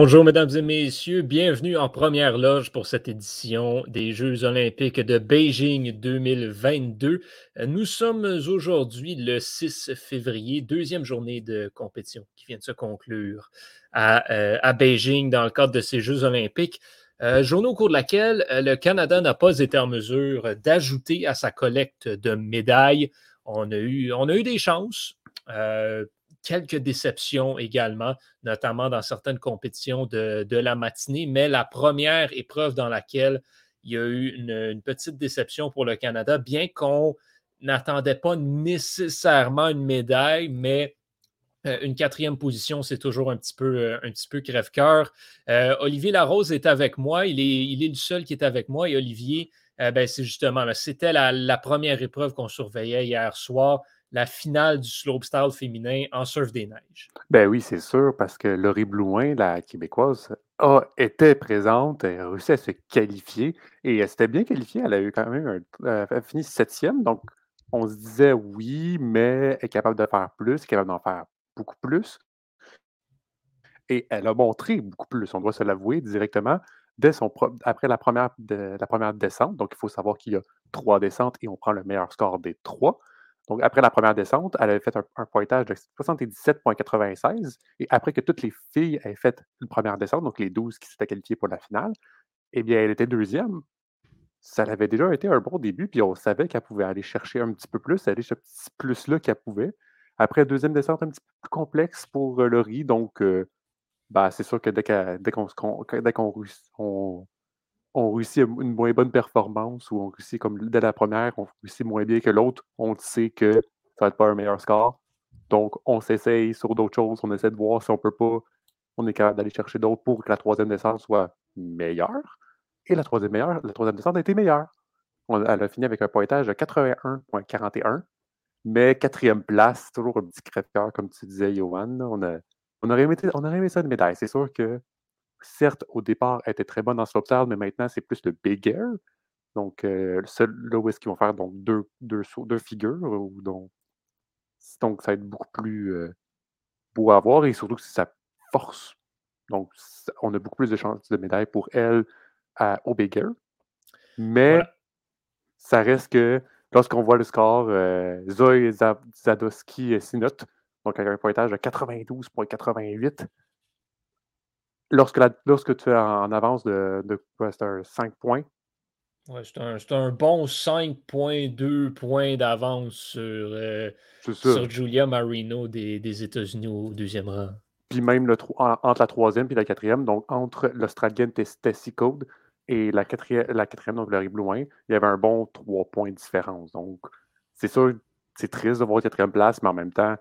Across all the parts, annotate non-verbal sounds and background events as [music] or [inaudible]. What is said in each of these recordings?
Bonjour, mesdames et messieurs. Bienvenue en première loge pour cette édition des Jeux olympiques de Beijing 2022. Nous sommes aujourd'hui le 6 février, deuxième journée de compétition qui vient de se conclure à, euh, Beijing dans le cadre de ces Jeux olympiques. Euh, journée au cours de laquelle euh, le Canada n'a pas été en mesure d'ajouter à sa collecte de médailles. On a eu, on a eu des chances quelques déceptions également, notamment dans certaines compétitions de, la matinée, mais la première épreuve dans laquelle il y a eu une, petite déception pour le Canada, bien qu'on n'attendait pas nécessairement une médaille, mais euh, une quatrième position, c'est toujours un petit peu, euh, un petit peu crève-cœur. Euh, Olivier Larose est avec moi. Il est, il est le seul qui est avec moi. Et Olivier, ben, c'est justement, c'était la, première épreuve qu'on surveillait hier soir la finale du slopestyle féminin en surf des neiges. Ben oui, c'est sûr, parce que Laurie Blouin, la québécoise, a, était présente, elle a réussi à se qualifier et elle s'était bien qualifiée. Elle a eu quand même un, fini septième, donc on se disait oui, mais elle est capable de faire plus, capable d'en faire beaucoup plus. Et elle a montré beaucoup plus, on doit se l'avouer directement, dès son après la première descente. Donc, il faut savoir qu'il y a trois descentes et on prend le meilleur score des trois. Donc, après la première descente, elle avait fait un, pointage de 77,96. Et après que toutes les filles aient fait une première descente, donc les 12 qui s'étaient qualifiées pour la finale, eh bien, elle était deuxième. Ça avait déjà été un bon début, puis on savait qu'elle pouvait aller chercher un petit peu plus, aller ce petit plus-là qu'elle pouvait. Après, deuxième descente un petit peu plus complexe pour euh, Laurie, donc euh, bah, c'est sûr que dès qu'on on, on réussit une moins bonne performance ou on réussit comme dès la première, on réussit moins bien que l'autre, on sait que ça va être pas un meilleur score. Donc, on s'essaye sur d'autres choses, on essaie de voir si on peut pas, on est capable d'aller chercher d'autres pour que la troisième descente soit meilleure. Et la troisième, meilleure, la troisième descente a été meilleure. elle a fini avec un pointage de 81,41, mais quatrième place, toujours un petit crève-cœur, comme tu disais, Johan. On, a, on, aurait aimé, on aurait aimé ça une médaille. C'est sûr que certes, au départ, elle était très bonne dans slopestyle, mais maintenant, c'est plus le big air. Donc, euh, là où est-ce qu'ils vont faire donc, deux, deux, deux figures. Ou donc, donc, ça va être beaucoup plus euh, beau à voir et surtout que c'est sa force. Donc, on a beaucoup plus de chances de médailles pour elle à, au big air. Mais ça reste que lorsqu'on voit le score, euh, Zoe Zadowski Sinot, donc avec un pointage de 92,88, Lorsque, lorsque tu es en avance de, de 5 points? Ouais, c'est un, bon 5,2 points d'avance sur, euh, sur Julia Marino des, États-Unis au deuxième rang. Puis même le, entre la troisième et la quatrième, donc entre l'Australienne Tessie Code et la quatrième, la quatrième donc Laurie Blouin, il y avait un bon 3 points de différence. Donc, c'est sûr, c'est triste de voir quatrième place, mais en même temps,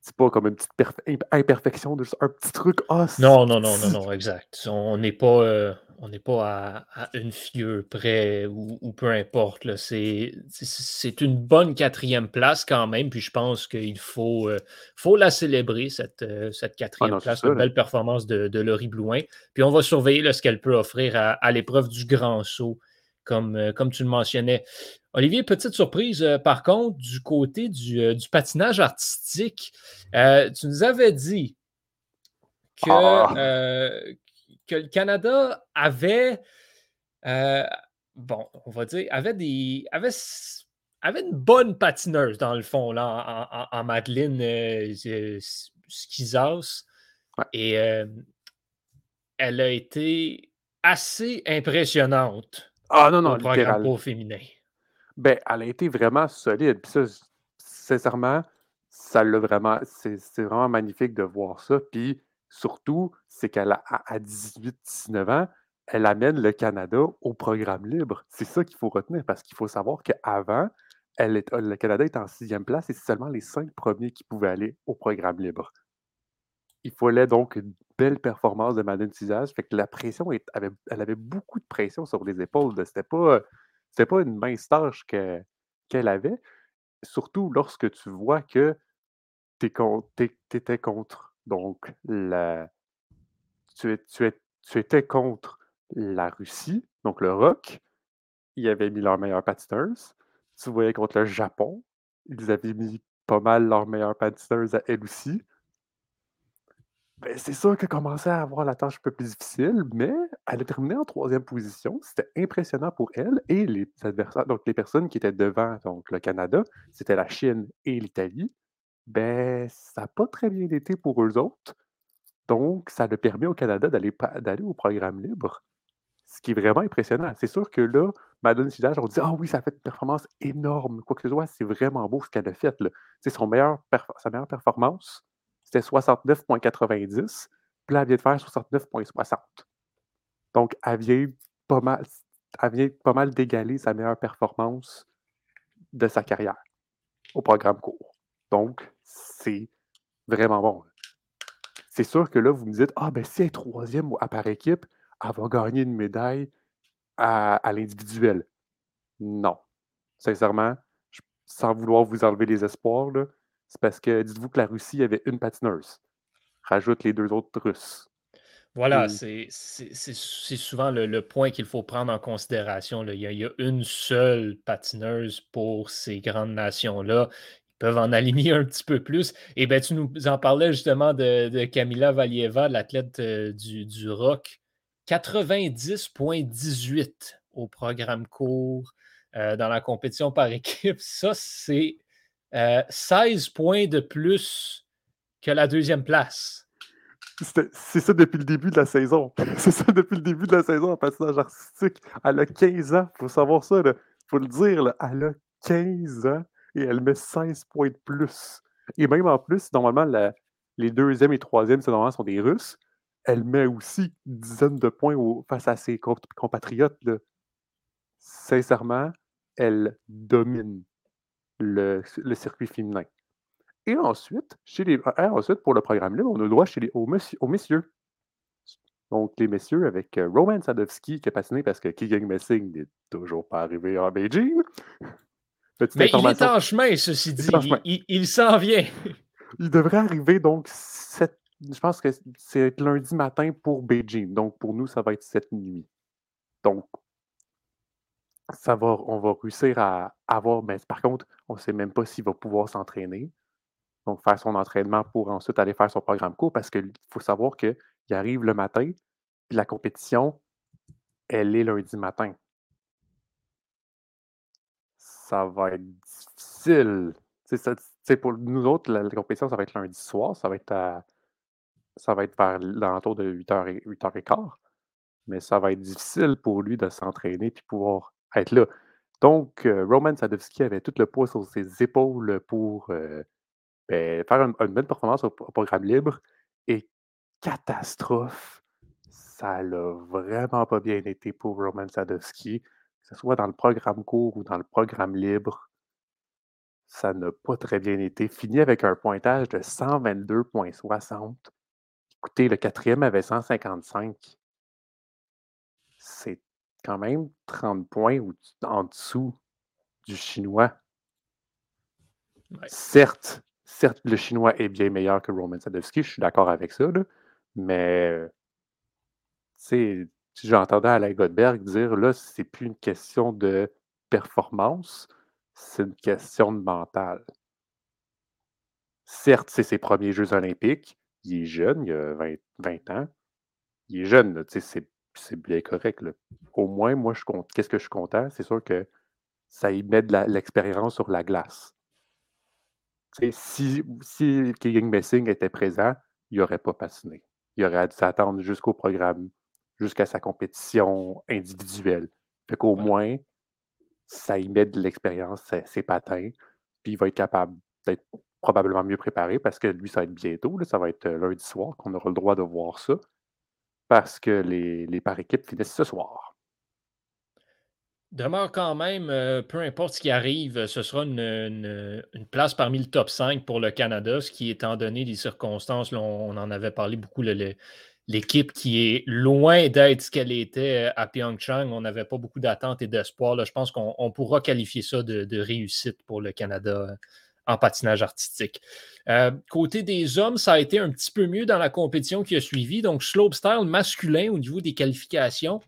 c'est pas comme une petite imperfection de un petit truc. Ah, non, non, non, non, non, exact. On n'est pas, euh, on n'est pas à, une fieux près ou, peu importe. C'est, c'est une bonne quatrième place quand même. Puis je pense qu'il faut, euh, faut la célébrer, cette, euh, cette ah quatrième place. Une belle performance de, de Laurie Blouin. Puis on va surveiller ce qu'elle peut offrir à, à l'épreuve du grand saut comme, comme tu le mentionnais. Olivier, petite surprise, euh, par contre, du côté du, euh, patinage artistique. Euh, tu nous avais dit que, ah. que le Canada avait, bon, on va dire, avait, des, avait, avait une bonne patineuse, dans le fond, là, en, en, Madeleine Skizas. Et elle a été assez impressionnante ah, non, non, au féminin. Ben, elle a été vraiment solide. Puis ça, sincèrement, ça l'a vraiment. C'est vraiment magnifique de voir ça. Puis surtout, c'est qu'elle a à 18-19 ans, elle amène le Canada au programme libre. C'est ça qu'il faut retenir parce qu'il faut savoir qu'avant, le Canada est en sixième place et c'est seulement les cinq premiers qui pouvaient aller au programme libre. Il fallait donc une belle performance de Madeleine Cizaz. Fait que la pression, elle avait beaucoup de pression sur les épaules. C'était pas c'était pas une mince tâche qu'elle avait, surtout lorsque tu vois que tu étais contre donc la tu, étais contre la Russie, donc le rock, ils avaient mis leur meilleure patineuse. Tu voyais contre le Japon, ils avaient mis pas mal leur meilleure patineuse à elle aussi. Ben, c'est sûr qu'elle commençait à avoir la tâche un peu plus difficile, mais elle a terminé en troisième position. C'était impressionnant pour elle et les adversaires, donc les personnes qui étaient devant donc le Canada, c'était la Chine et l'Italie. Ben, ça n'a pas très bien été pour eux autres. Donc, ça a permis au Canada d'aller au programme libre, ce qui est vraiment impressionnant. C'est sûr que là, Madeleine Sidage, on dit Ah oui, ça a fait une performance énorme. Quoi que ce soit, c'est vraiment beau ce qu'elle a fait. C'est sa meilleure performance c'était 69,90. Puis là, elle vient de faire 69,60. Donc, elle vient pas mal, elle pas mal d'égaler sa meilleure performance de sa carrière au programme court. Donc, c'est vraiment bon. C'est sûr que là, vous me dites, ah, ben si elle est troisième à par équipe, elle va gagner une médaille à, à l'individuel. Non. Sincèrement, sans vouloir vous enlever les espoirs, là, c'est parce que dites-vous que la Russie avait une patineuse. Rajoute les deux autres Russes. Voilà, c'est souvent le, point qu'il faut prendre en considération. Il, y a, une seule patineuse pour ces grandes nations-là. Ils peuvent en aligner un petit peu plus. Et bien, tu nous en parlais justement de, de Kamila Valieva, l'athlète euh, du, du rock. 90,18 au programme court euh, dans la compétition par [laughs] équipe. Ça, c'est 16 euh, points de plus que la deuxième place. C'est ça depuis le début de la saison. [laughs] C'est ça depuis le début de la saison en patinage artistique. Elle a 15 ans, il faut savoir ça. Il faut le dire, elle a 15 ans et elle met 16 points de plus. Et même en plus, normalement, les deuxièmes et troisièmes, normalement, sont des Russes. Elle met aussi une dizaine de points face à ses compatriotes. Sincèrement, elle domine le, circuit féminin. Et ensuite, chez les, ah, ensuite, pour le programme libre, on a le droit chez les, aux, messieurs. Donc, les messieurs avec euh, Roman Sadowski qui est passionné parce que Keegan Messing n'est toujours pas arrivé à Beijing. [laughs] Mais il est en chemin, ceci dit. Il, s'en vient. [laughs] il devrait arriver, donc, je pense que c'est lundi matin pour Beijing. Donc, pour nous, ça va être cette nuit. Donc, on va réussir à avoir. Mais par contre, on ne sait même pas s'il va pouvoir s'entraîner. Donc, faire son entraînement pour ensuite aller faire son programme court parce qu'il faut savoir qu'il arrive le matin, puis la compétition, elle est lundi matin. Ça va être difficile. C'est pour nous autres, la, compétition, ça va être lundi soir, ça va être ça va être vers l'entour de 8h, 8h15. Mais ça va être difficile pour lui de s'entraîner puis pouvoir être là. Donc, euh, Roman Sadowski avait tout le poids sur ses épaules pour euh, ben, faire une, bonne performance au, programme libre. Et catastrophe, ça n'a vraiment pas bien été pour Roman Sadowski, que ce soit dans le programme court ou dans le programme libre. Ça n'a pas très bien été. Fini avec un pointage de 122,60. Écoutez, le quatrième avait 155. Quand même 30 points en dessous du chinois. Certes, certes, le chinois est bien meilleur que Roman Sadowski, je suis d'accord avec ça, mais j'entendais Alain Godberg dire là, c'est plus une question de performance, c'est une question de mental. Certes, c'est ses premiers Jeux olympiques, il est jeune, il a 20, 20 ans, il est jeune, c'est c'est bien correct. Au moins, moi, je compte. Qu'est-ce que je suis content? C'est sûr que ça y met de l'expérience sur la glace. si, si Keegan Messing était présent, il n'aurait pas patiné. Il aurait dû s'attendre jusqu'au programme, jusqu'à sa compétition individuelle. Fait qu'au moins, ça y met de l'expérience, ses patins, puis il va être capable d'être probablement mieux préparé parce que lui, ça va être bientôt, ça va être euh, lundi soir qu'on aura le droit de voir ça parce que les, les par équipes finissent ce soir. Demeure quand même, euh, peu importe ce qui arrive, ce sera une, place parmi le top 5 pour le Canada, ce qui, étant donné les circonstances, on, en avait parlé beaucoup, l'équipe qui est loin d'être ce qu'elle était euh, à Pyeongchang. On n'avait pas beaucoup d'attentes et d'espoir. Je pense qu'on pourra qualifier ça de, réussite pour le Canada en patinage artistique. Euh, côté des hommes, ça a été un petit peu mieux dans la compétition qui a suivi. Donc, slopestyle masculin au niveau des qualifications.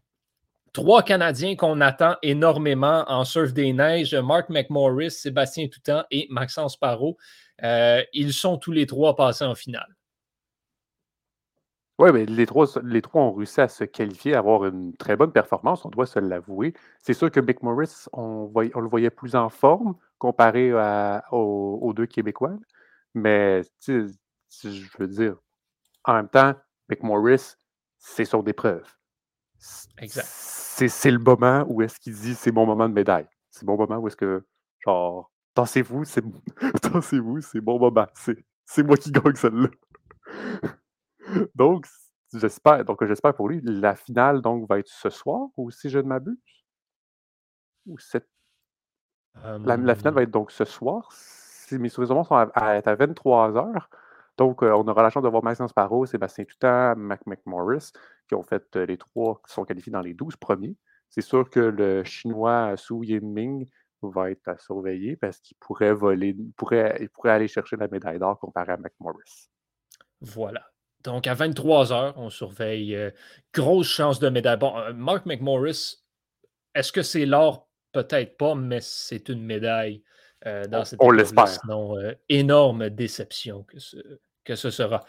Trois Canadiens qu'on attend énormément en surf des neiges, Mark McMorris, Sébastien Toutan et Maxence Parot. Euh, ils sont tous les trois passés en finale. Oui, mais les trois, ont réussi à se qualifier, à avoir une très bonne performance, on doit se l'avouer. C'est sûr que Mick Morris, on, on, le voyait plus en forme comparé aux, deux Québécois. Mais je veux dire, en même temps, Mick Morris, c'est sur des preuves. Exact. C'est le moment où est-ce qu'il dit c'est mon moment de médaille. C'est mon moment où est-ce que, genre, dansez-vous, c'est [laughs] vous c'est bon moment. C'est moi qui gagne celle-là. [laughs] donc, j'espère, donc j'espère pour lui, la finale donc va être ce soir, ou si je ne m'abuse? Ou cette... La, finale va être donc ce soir. Si mes souvenirs sont à, à, à 23 heures. Donc, euh, on aura la chance de voir Maxence Sparrow, Sébastien Tutan, Mac McMorris, qui ont fait euh, les trois qui sont qualifiés dans les 12 premiers. C'est sûr que le Chinois Su Yiming va être à surveiller parce qu'il pourrait voler, pourrait, il pourrait aller chercher la médaille d'or comparé à McMorris. Voilà. Donc, à 23 heures, on surveille. Euh, grosse chance de médaille. Bon, Mark McMorris, est-ce que c'est l'or? Peut-être pas, mais c'est une médaille euh, dans cette On l'espère. Sinon, euh, énorme déception que ce, que ce sera.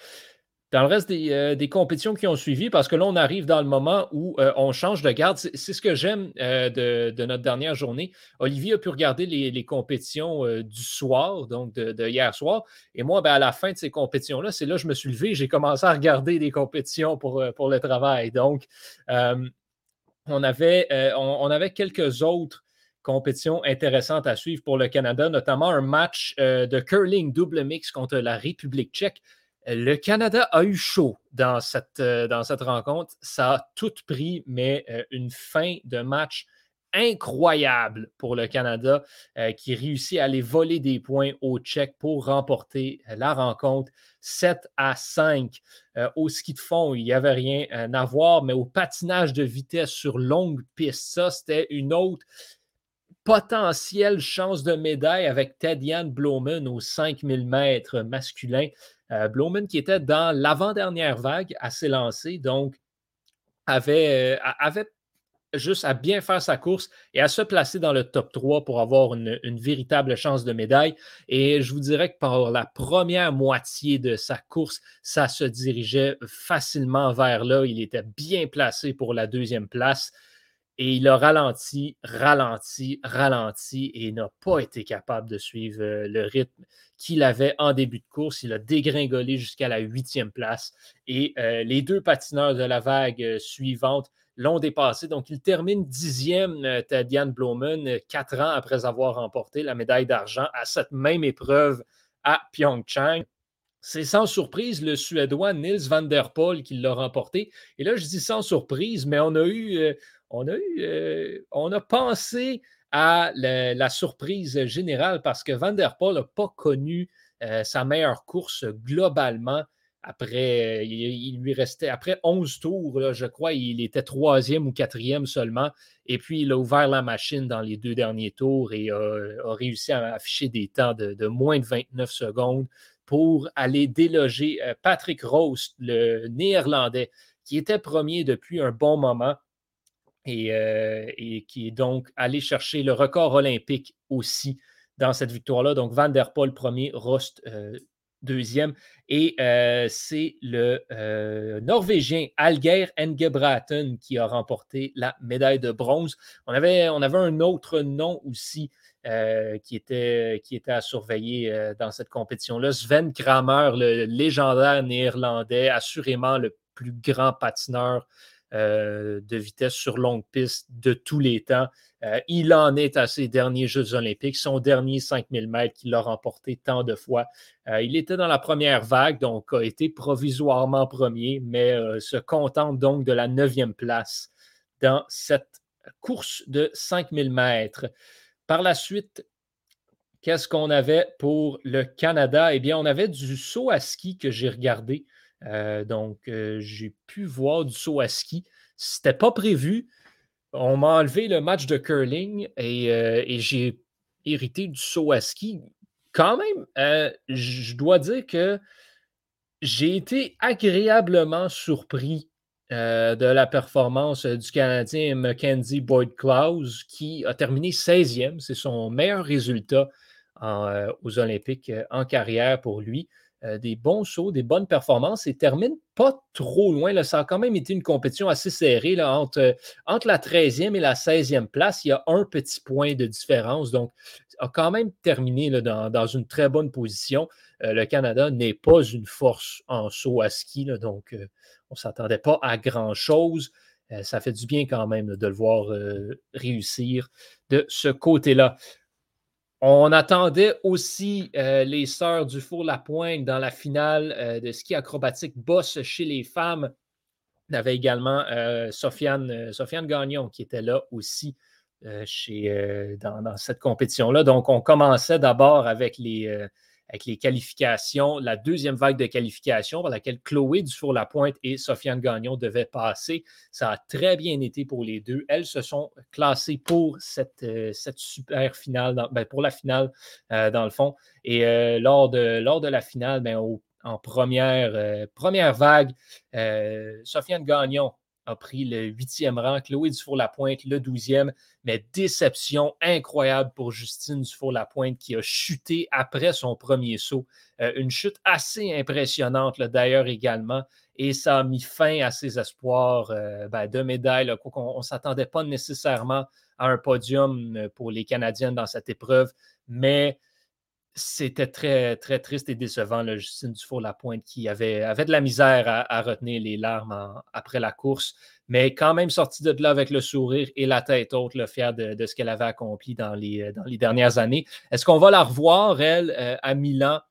Dans le reste des, des, compétitions qui ont suivi, parce que là, on arrive dans le moment où on change de garde. C'est ce que j'aime de, de, notre dernière journée. Olivier a pu regarder les, les compétitions du soir, donc de, hier soir. Et moi, ben, à la fin de ces compétitions-là, c'est là que je me suis levé et j'ai commencé à regarder des compétitions pour, pour le travail. Donc, on, avait, on, on, avait quelques autres compétition intéressante à suivre pour le Canada, notamment un match euh, de curling double mix contre la République tchèque. Le Canada a eu chaud dans cette, euh, dans cette rencontre. Ça a tout pris, mais euh, une fin de match incroyable pour le Canada qui réussit à aller voler des points aux Tchèques pour remporter la rencontre 7 à 5. au ski de fond, il n'y avait rien à voir, mais au patinage de vitesse sur longue piste, ça, c'était une autre potentielle chance de médaille avec Ted Bloman aux 5000 mètres masculin. Euh, qui était dans l'avant-dernière vague à s'élancer, donc avait, euh, avait juste à bien faire sa course et à se placer dans le top 3 pour avoir une, une, véritable chance de médaille. Et je vous dirais que par la première moitié de sa course, ça se dirigeait facilement vers là. Il était bien placé pour la deuxième place. Et il a ralenti, ralenti, ralenti et n'a pas été capable de suivre euh, le rythme qu'il avait en début de course. Il a dégringolé jusqu'à la huitième place. Et euh, les deux patineurs de la vague euh, suivante l'ont dépassé. Donc, il termine dixième, Tadian Bloman, quatre ans après avoir remporté la médaille d'argent à cette même épreuve à Pyeongchang. C'est sans surprise le Suédois Nils van der Poel qui l'a remporté. Et là, je dis sans surprise, mais on a eu, on a eu, euh, on a pensé à la, surprise générale parce que Van Der Poel n'a pas connu euh, sa meilleure course globalement. Après, il, lui restait, après 11 tours, je crois, il était troisième ou quatrième seulement. Et puis, il a ouvert la machine dans les deux derniers tours et a, réussi à afficher des temps de, moins de 29 secondes pour aller déloger euh, Patrick Rose, le néerlandais, qui était premier depuis un bon moment euh, et, qui est donc allé chercher le record olympique aussi dans cette victoire-là. Donc, Van der Poel premier, Rost euh, deuxième. Et euh, c'est le Norvégien Alger Engebraten qui a remporté la médaille de bronze. On avait, on avait un autre nom aussi qui, était, qui était à surveiller dans cette compétition-là. Sven Kramer, le légendaire néerlandais, assurément le plus grand patineur euh, de vitesse sur longue piste de tous les temps. Euh, il en est à ses derniers Jeux olympiques, son dernier 5000 mètres qu'il a remporté tant de fois. Euh, il était dans la première vague, donc a été provisoirement premier, mais se contente donc de la neuvième place dans cette course de 5000 mètres. Par la suite, qu'est-ce qu'on avait pour le Canada? Eh bien, on avait du saut à ski que j'ai regardé. Euh, donc, euh, j'ai pu voir du saut à ski. C'était pas prévu. On m'a enlevé le match de curling et, euh, j'ai hérité du saut à ski. Quand même, je dois dire que j'ai été agréablement surpris de la performance du Canadien Mackenzie Boyd Klaus, qui a terminé 16e. C'est son meilleur résultat aux Olympiques en carrière pour lui. Des bons sauts, des bonnes performances et termine pas trop loin. Là. Ça a quand même été une compétition assez serrée là, entre, la 13e et la 16e place. Il y a un petit point de différence. Donc, a quand même terminé dans, une très bonne position. le Canada n'est pas une force en saut à ski. donc, on ne s'attendait pas à grand-chose. Euh, ça fait du bien quand même de le voir euh, réussir de ce côté-là. On attendait aussi euh, les sœurs du Four-la-Pointe dans la finale de ski acrobatique boss chez les femmes. On avait également Sofiane, Sofiane Gagnon qui était là aussi chez, dans, cette compétition-là. Donc, on commençait d'abord avec les, avec les qualifications, la deuxième vague de qualification par laquelle Chloé Dufour-Lapointe et Sofiane Gagnon devaient passer. Ça a très bien été pour les deux. Elles se sont classées pour cette, euh, cette super finale, ben, pour la finale, euh, dans le fond. Et euh, lors, de, lors de la finale, ben, en première, première vague, Sofiane Gagnon a pris le huitième rang, Chloé Dufour-Lapointe le douzième, mais déception incroyable pour Justine Dufour-Lapointe qui a chuté après son premier saut. Euh, une chute assez impressionnante d'ailleurs également, et ça a mis fin à ses espoirs euh, ben, de médaille. on ne s'attendait pas nécessairement à un podium euh, pour les Canadiennes dans cette épreuve, mais c'était très, très triste et décevant, là, Justine Dufour-Lapointe, qui avait, avait de la misère à, retenir les larmes après la course, mais quand même sortie de là avec le sourire et la tête haute, le fière de, ce qu'elle avait accompli dans les, dans les dernières années. Est-ce qu'on va la revoir, elle, euh, à Milan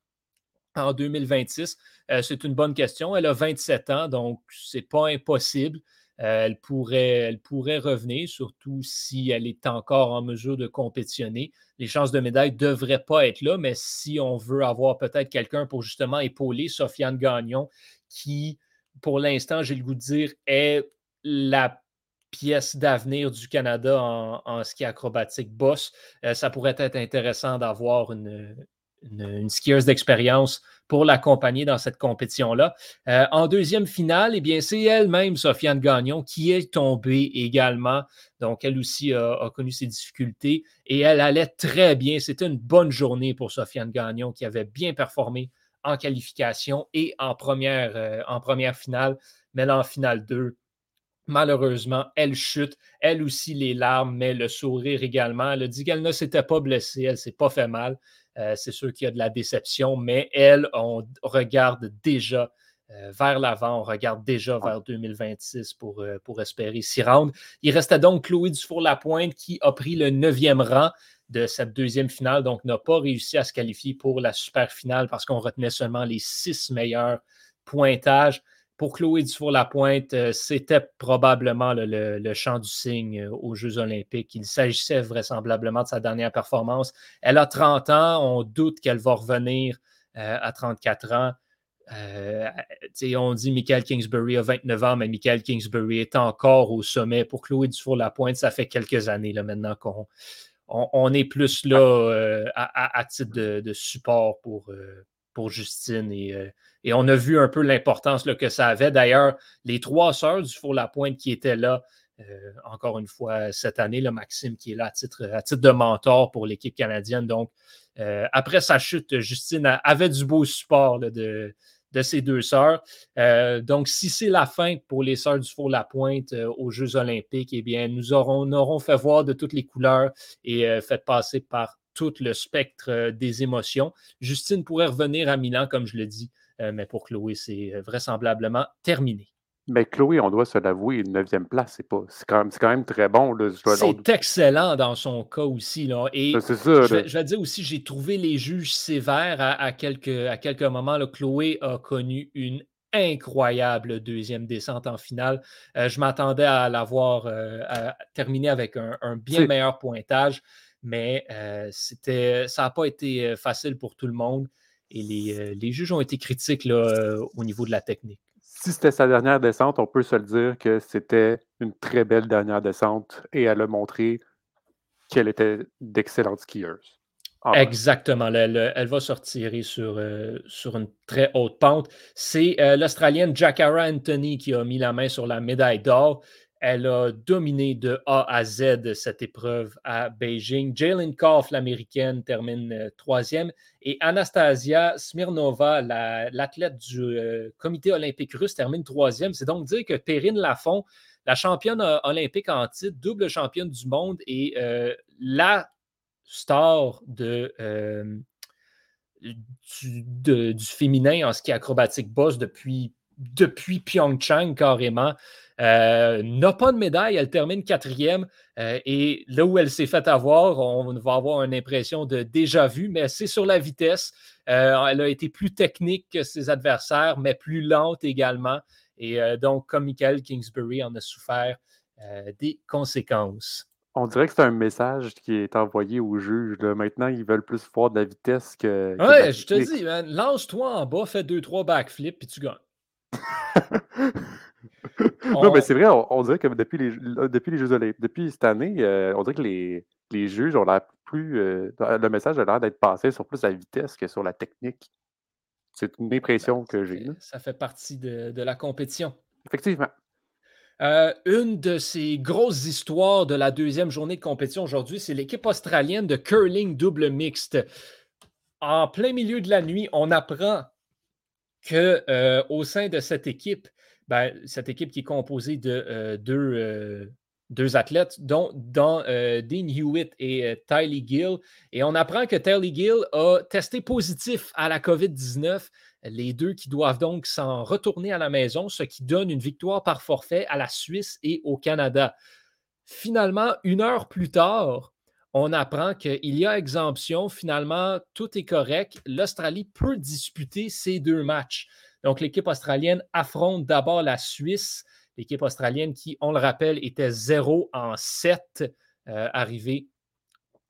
en 2026? Euh, c'est une bonne question. Elle a 27 ans, donc c'est pas impossible. Euh, elle, pourrait, revenir, surtout si elle est encore en mesure de compétitionner. Les chances de médaille ne devraient pas être là, mais si on veut avoir peut-être quelqu'un pour justement épauler Sofiane Gagnon, qui, pour l'instant, j'ai le goût de dire, est la pièce d'avenir du Canada en, ski acrobatique boss, euh, ça pourrait être intéressant d'avoir une, une, skieuse d'expérience pour l'accompagner dans cette compétition-là. Euh, en deuxième finale, eh bien, c'est elle-même, Sofiane Gagnon, qui est tombée également. Donc, elle aussi a, connu ses difficultés et elle allait très bien. C'était une bonne journée pour Sofiane Gagnon qui avait bien performé en qualification et en première, euh, en première finale. Mais là, en finale 2, Malheureusement, elle chute, elle aussi les larmes, mais le sourire également. Elle a dit qu'elle ne s'était pas blessée, elle ne s'est pas fait mal. Euh, c'est sûr qu'il y a de la déception, mais elle, on regarde déjà euh, vers l'avant, on regarde déjà vers 2026 pour, euh, pour espérer s'y rendre. Il restait donc Chloé Dufour-Lapointe qui a pris le neuvième rang de cette deuxième finale, donc n'a pas réussi à se qualifier pour la super finale parce qu'on retenait seulement les six meilleurs pointages pour Chloé Dufour-Lapointe, euh, c'était probablement le, champ du signe euh, aux Jeux olympiques. Il s'agissait vraisemblablement de sa dernière performance. Elle a 30 ans, on doute qu'elle va revenir euh, à 34 ans. on dit Michael Kingsbury a 29 ans, mais Michael Kingsbury est encore au sommet. Pour Chloé Dufour-Lapointe, ça fait quelques années là, maintenant qu'on on, est plus là à, titre de, support pour, pour Justine et et on a vu un peu l'importance que ça avait. D'ailleurs, les trois sœurs du Four-la-Pointe qui étaient là, euh, encore une fois, cette année, le Maxime qui est là à titre, de mentor pour l'équipe canadienne. Donc, euh, après sa chute, Justine avait du beau support de, de ses deux sœurs. Euh, donc, si c'est la fin pour les sœurs du Four-la-Pointe aux Jeux olympiques, eh bien, nous aurons, aurons fait voir de toutes les couleurs et fait passer par tout le spectre des émotions. Justine pourrait revenir à Milan, comme je le dis, euh, mais pour Chloé, c'est euh, vraisemblablement terminé. Mais Chloé, on doit se l'avouer, une neuvième place, c'est pas, c'est quand, même très bon. C'est excellent dans son cas aussi. Là. Et ça, je, vais, dire aussi, j'ai trouvé les juges sévères à, quelques, à quelques moments. Là. Chloé a connu une incroyable deuxième descente en finale. Euh, je m'attendais à l'avoir terminé avec un, bien meilleur pointage, mais c'était, ça n'a pas été facile pour tout le monde. Et euh, les, juges ont été critiques là, euh, au niveau de la technique. Si c'était sa dernière descente, on peut se le dire que c'était une très belle dernière descente et elle a montré qu'elle était d'excellente skieuse. Exactement. Elle, va se retirer sur, euh, sur une très haute pente. C'est l'Australienne Jacara Anthony qui a mis la main sur la médaille d'or. Elle a dominé de A à Z cette épreuve à Beijing. Jalen Koff, l'américaine, termine euh, troisième. Et Anastasia Smirnova, l'athlète du euh, comité olympique russe, termine troisième. C'est donc dire que Perrine Lafont, la championne olympique en titre, double championne du monde et la star du, féminin en ski acrobatique boss depuis, depuis Pyeongchang carrément. Euh, n'a pas de médaille, elle termine quatrième. Euh, et là où elle s'est fait avoir, on va avoir une impression de déjà vu, mais c'est sur la vitesse. Euh, elle a été plus technique que ses adversaires, mais plus lente également. Et donc, comme Michael Kingsbury en a souffert des conséquences. On dirait que c'est un message qui est envoyé aux juges. Maintenant, ils veulent plus voir de la vitesse que. ouais, je te dis, lance-toi en bas, fais deux, trois backflips, puis tu gagnes. [laughs] non, mais c'est vrai, on, dirait que depuis les, depuis les Jeux Olympiques, depuis cette année, euh, on dirait que les, les juges ont l'air plus. Euh, le message a l'air d'être passé sur plus la vitesse que sur la technique. C'est une impression ben, que j'ai. Ça fait partie de, de la compétition. Effectivement. Euh, une de ces grosses histoires de la deuxième journée de compétition aujourd'hui, c'est l'équipe australienne de curling double mixte. En plein milieu de la nuit, on apprend que euh, au sein de cette équipe, ben, cette équipe qui est composée de euh, deux, deux, athlètes, dont, Dean Hewitt et Tylee Gill, et on apprend que Tylee Gill a testé positif à la COVID-19 les deux qui doivent donc s'en retourner à la maison, ce qui donne une victoire par forfait à la Suisse et au Canada. Finalement, une heure plus tard, on apprend qu'il y a exemption. Finalement, tout est correct. L'Australie peut disputer ces deux matchs. Donc, l'équipe australienne affronte d'abord la Suisse, l'équipe australienne qui, on le rappelle, était 0 en 7 euh, arrivée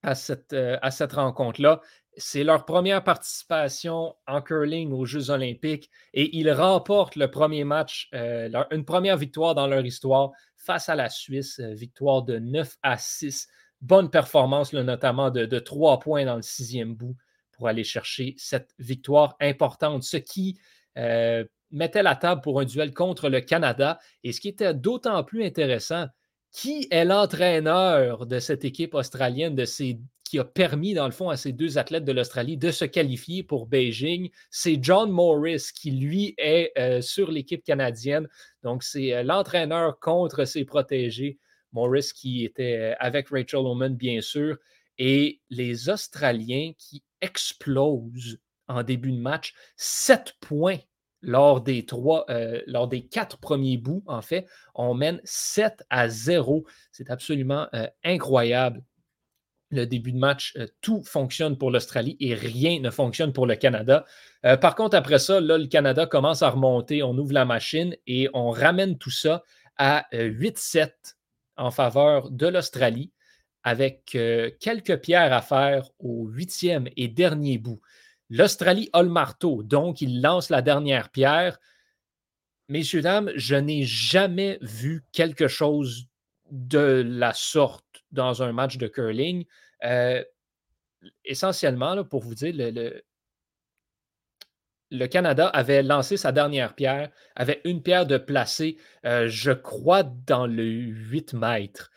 à cette, euh, à cette rencontre-là. C'est leur première participation en curling aux Jeux olympiques et ils remportent le premier match, euh, une première victoire dans leur histoire face à la Suisse, victoire de 9 à 6. Bonne performance, notamment de, 3 points dans le sixième bout pour aller chercher cette victoire importante, ce qui euh, mettait la table pour un duel contre le Canada. Et ce qui était d'autant plus intéressant, qui est l'entraîneur de cette équipe australienne, de ces qui a permis, dans le fond, à ces deux athlètes de l'Australie de se qualifier pour Beijing? C'est John Morris qui, lui, est euh, sur l'équipe canadienne. Donc, c'est euh, l'entraîneur contre ses protégés. Morris qui était euh, avec Rachel Oman, bien sûr. Et les Australiens qui explosent en début de match. Sept points lors des trois, lors des quatre premiers bouts, en fait. On mène 7 à 0. C'est absolument incroyable le début de match, euh, tout fonctionne pour l'Australie et rien ne fonctionne pour le Canada. Euh, par contre, après ça, là, le Canada commence à remonter, on ouvre la machine et on ramène tout ça à 8-7 euh, en faveur de l'Australie avec quelques pierres à faire au huitième et dernier bout. L'Australie a le marteau, donc il lance la dernière pierre. Messieurs, dames, je n'ai jamais vu quelque chose de la sorte dans un match de curling. Euh, essentiellement, pour vous dire, le, Canada avait lancé sa dernière pierre, avait une pierre de placée, euh, je crois, dans le 8 mètres.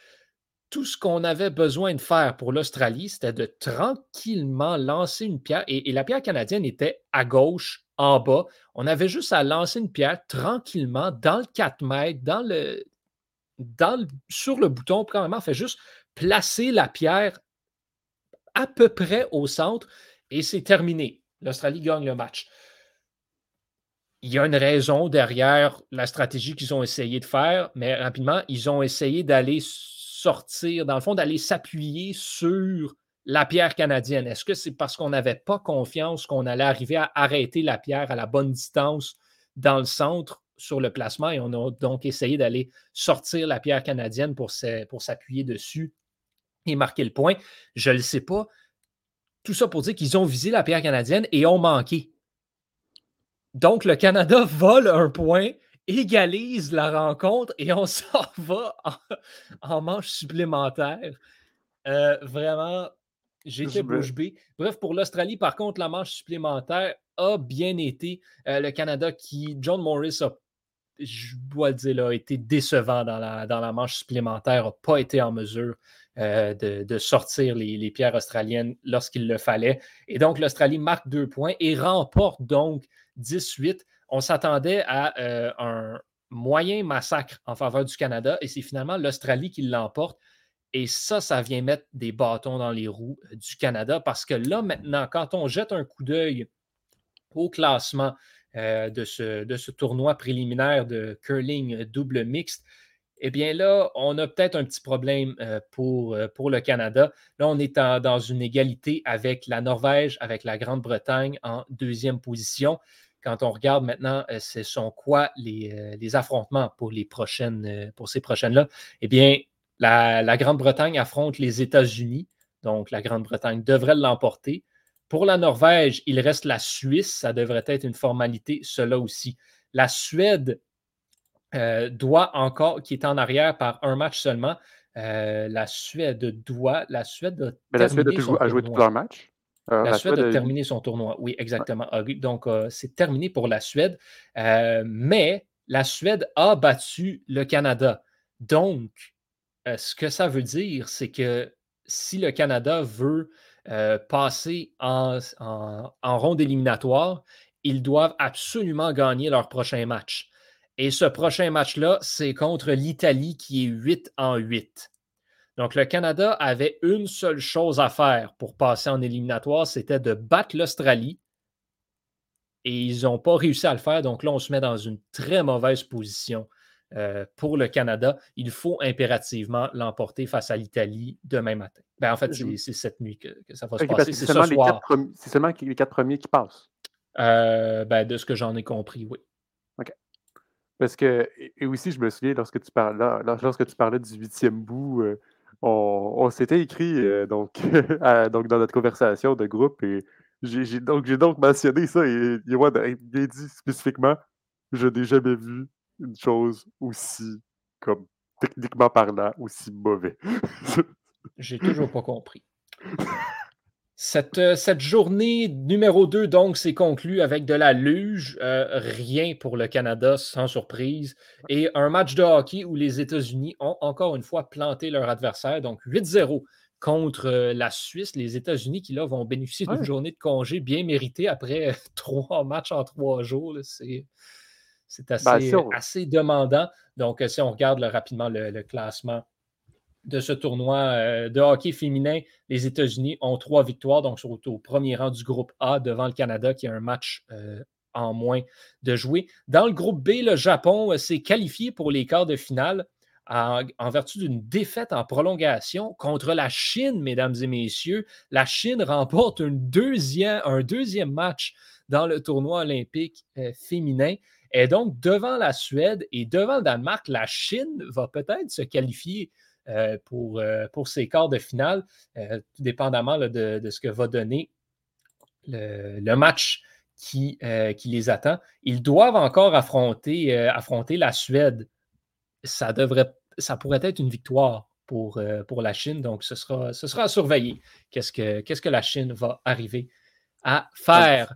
Tout ce qu'on avait besoin de faire pour l'Australie, c'était de tranquillement lancer une pierre. Et, la pierre canadienne était à gauche, en bas. On avait juste à lancer une pierre tranquillement dans le 4 mètres, dans le, dans sur le bouton, probablement, fait juste placer la pierre à peu près au centre et c'est terminé. L'Australie gagne le match. Il y a une raison derrière la stratégie qu'ils ont essayé de faire, mais rapidement, ils ont essayé d'aller sortir, dans le fond, d'aller s'appuyer sur la pierre canadienne. Est-ce que c'est parce qu'on n'avait pas confiance qu'on allait arriver à arrêter la pierre à la bonne distance dans le centre sur le placement et on a donc essayé d'aller sortir la pierre canadienne pour s'appuyer dessus et marquer le point? Je ne le sais pas. Tout ça pour dire qu'ils ont visé la pierre canadienne et ont manqué. Donc, le Canada [laughs] vole un point, égalise la rencontre et on [laughs] s'en va en, manche supplémentaire. Euh, vraiment, j'étais bouche bée. Bref, pour l'Australie, par contre, la manche supplémentaire a bien été. Euh, le Canada qui, John Morris a je dois le dire, a été décevant dans la, dans la manche supplémentaire, n'a pas été en mesure euh, de, sortir les, pierres australiennes lorsqu'il le fallait. Et donc, l'Australie marque deux points et remporte donc 18. On s'attendait à euh, un moyen massacre en faveur du Canada et c'est finalement l'Australie qui l'emporte. Et ça, ça vient mettre des bâtons dans les roues euh, du Canada parce que là, maintenant, quand on jette un coup d'œil au classement de, ce, de, ce, tournoi préliminaire de curling double mixte, eh bien là, on a peut-être un petit problème euh, pour, euh, pour le Canada. Là, on est dans une égalité avec la Norvège, avec la Grande-Bretagne en deuxième position. Quand on regarde maintenant, euh, ce sont quoi les, affrontements pour, les prochaines, pour ces prochaines-là? Eh bien, la, la Grande-Bretagne affronte les États-Unis. Donc, la Grande-Bretagne devrait l'emporter. Pour la Norvège, il reste la Suisse. Ça devrait être une formalité, cela aussi. La Suède euh, doit encore, qui est en arrière par un match seulement. Euh, la Suède doit. La Suède a Mais la Suède a, joué tous leurs matchs. Euh, la, Suède, a, terminé son tournoi. Oui, exactement. Ah, donc, c'est terminé pour la Suède. mais la Suède a battu le Canada. Donc, ce que ça veut dire, c'est que si le Canada veut passer en, en ronde éliminatoire, ils doivent absolument gagner leur prochain match. Et ce prochain match-là, c'est contre l'Italie qui est 8 en 8. Donc, le Canada avait une seule chose à faire pour passer en éliminatoire, c'était de battre l'Australie. Et ils n'ont pas réussi à le faire. Donc là, on se met dans une très mauvaise position euh, pour le Canada. Il faut impérativement l'emporter face à l'Italie demain matin. Ben, en fait, c'est cette nuit que, ça va se passer. C'est seulement les quatre premiers qui passent. Euh, ben, de ce que j'en ai compris, oui. Parce que, et aussi, je me souviens, lorsque tu, parlais, lorsque tu parlais du huitième bout, euh, on, s'était écrit euh, donc, [laughs] donc dans notre conversation de groupe et j'ai donc, donc mentionné ça et Yoann a bien dit spécifiquement je n'ai jamais vu une chose aussi, comme techniquement parlant, aussi mauvais. [laughs] j'ai toujours pas compris. [laughs] Euh, cette, journée numéro 2, donc, s'est conclue avec de la luge. Euh, rien pour le Canada, sans surprise. Et un match de hockey où les États-Unis ont encore une fois planté leur adversaire. Donc, 8-0 contre euh, la Suisse. Les États-Unis qui, là, vont bénéficier d'une journée de congé bien méritée après [laughs] trois matchs en trois jours. C'est ben, assez, demandant. Donc, si on regarde rapidement le classement de ce tournoi euh, de hockey féminin, les États-Unis ont trois victoires, donc sont au premier rang du groupe A devant le Canada qui a un match euh, en moins de jouer. Dans le groupe B, le Japon euh, s'est qualifié pour les quarts de finale en, vertu d'une défaite en prolongation contre la Chine, mesdames et messieurs. La Chine remporte un deuxième, match dans le tournoi olympique féminin. Et donc, devant la Suède et devant le Danemark, la Chine va peut-être se qualifier pour, euh, pour ces quarts de finale, euh, tout dépendamment de, ce que va donner le, match qui, qui, les attend. Ils doivent encore affronter, affronter la Suède. Ça, devrait, ça pourrait être une victoire pour, pour la Chine, donc ce sera, ce sera à surveiller. Qu'est-ce que, qu'est-ce que la Chine va arriver à faire?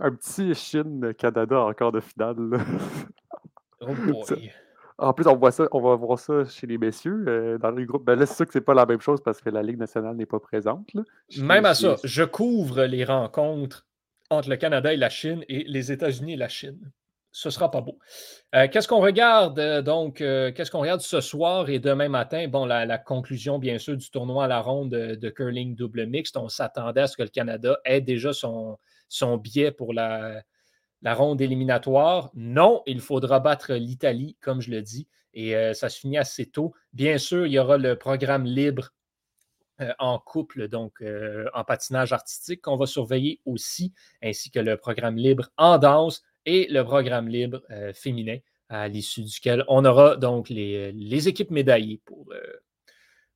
Un, petit Chine-Canada encore de finale. oh boy. [laughs] En plus, on voit ça, on va voir ça chez les messieurs euh, dans les groupes. Ben là, c'est sûr que c'est pas la même chose parce que la Ligue nationale n'est pas présente. Même à ça, je couvre les rencontres entre le Canada et la Chine et les États-Unis et la Chine. Ce sera pas beau. Euh, qu'est-ce qu'on regarde euh, donc? qu'est-ce qu'on regarde ce soir et demain matin? Bon, la, conclusion, bien sûr, du tournoi à la ronde de, curling double mixte. On s'attendait à ce que le Canada ait déjà son, son biais pour la, la ronde éliminatoire. Non, il faudra battre l'Italie, comme je le dis, et euh, ça se finit assez tôt. Bien sûr, il y aura le programme libre euh, en couple, donc euh, en patinage artistique, qu'on va surveiller aussi, ainsi que le programme libre en danse et le programme libre féminin, à l'issue duquel on aura donc les, les équipes médaillées pour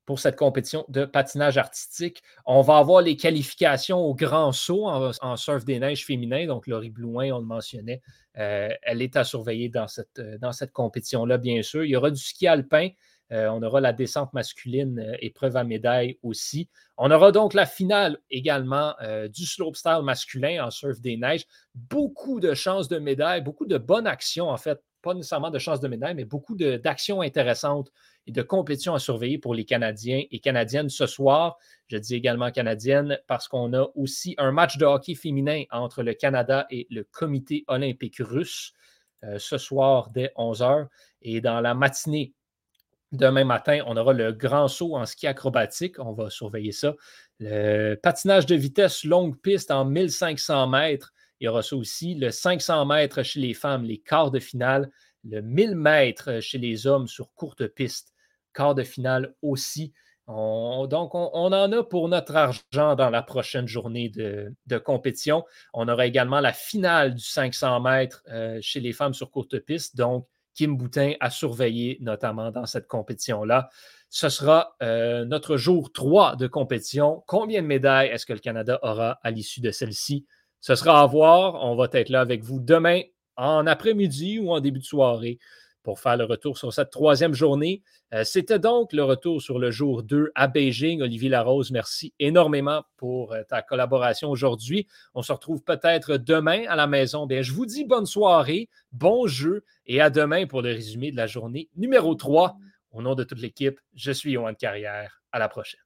pour cette compétition de patinage artistique. On va avoir les qualifications au grand saut en, surf des neiges féminin. Donc, Laurie Blouin, on le mentionnait, euh, elle est à surveiller dans cette, euh, dans cette compétition-là, bien sûr. Il y aura du ski alpin. Euh, on aura la descente masculine, épreuve à médaille aussi. On aura donc la finale également du slopestyle masculin en surf des neiges. Beaucoup de chances de médailles, beaucoup de bonnes actions en fait pas nécessairement de chances de médaille, mais beaucoup d'actions intéressantes et de compétitions à surveiller pour les Canadiens et Canadiennes ce soir. Je dis également canadienne parce qu'on a aussi un match de hockey féminin entre le Canada et le Comité olympique russe euh, ce soir dès 11h. Et dans la matinée, Demain matin, on aura le grand saut en ski acrobatique. On va surveiller ça. Le patinage de vitesse longue piste en 1500 mètres. Il y aura ça aussi. Le 500 mètres chez les femmes, les quarts de finale. Le 1000 mètres chez les hommes sur courte piste. Quart de finale aussi. donc, on, en a pour notre argent dans la prochaine journée de, compétition. On aura également la finale du 500 mètres euh, chez les femmes sur courte piste. Donc, Kim Boutin à surveiller, notamment dans cette compétition-là. Ce sera euh, notre jour 3 de compétition. Combien de médailles est-ce que le Canada aura à l'issue de celle-ci? Ce sera à voir. On va être là avec vous demain en après-midi ou en début de soirée pour faire le retour sur cette troisième journée. Euh, c'était donc le retour sur le jour 2 à Beijing. Olivier Larose, merci énormément pour euh, ta collaboration aujourd'hui. On se retrouve peut-être demain à la maison. Je vous dis bonne soirée, bon jeu et à demain pour le résumé de la journée numéro 3. Au nom de toute l'équipe, je suis Yohan Carrière. À la prochaine.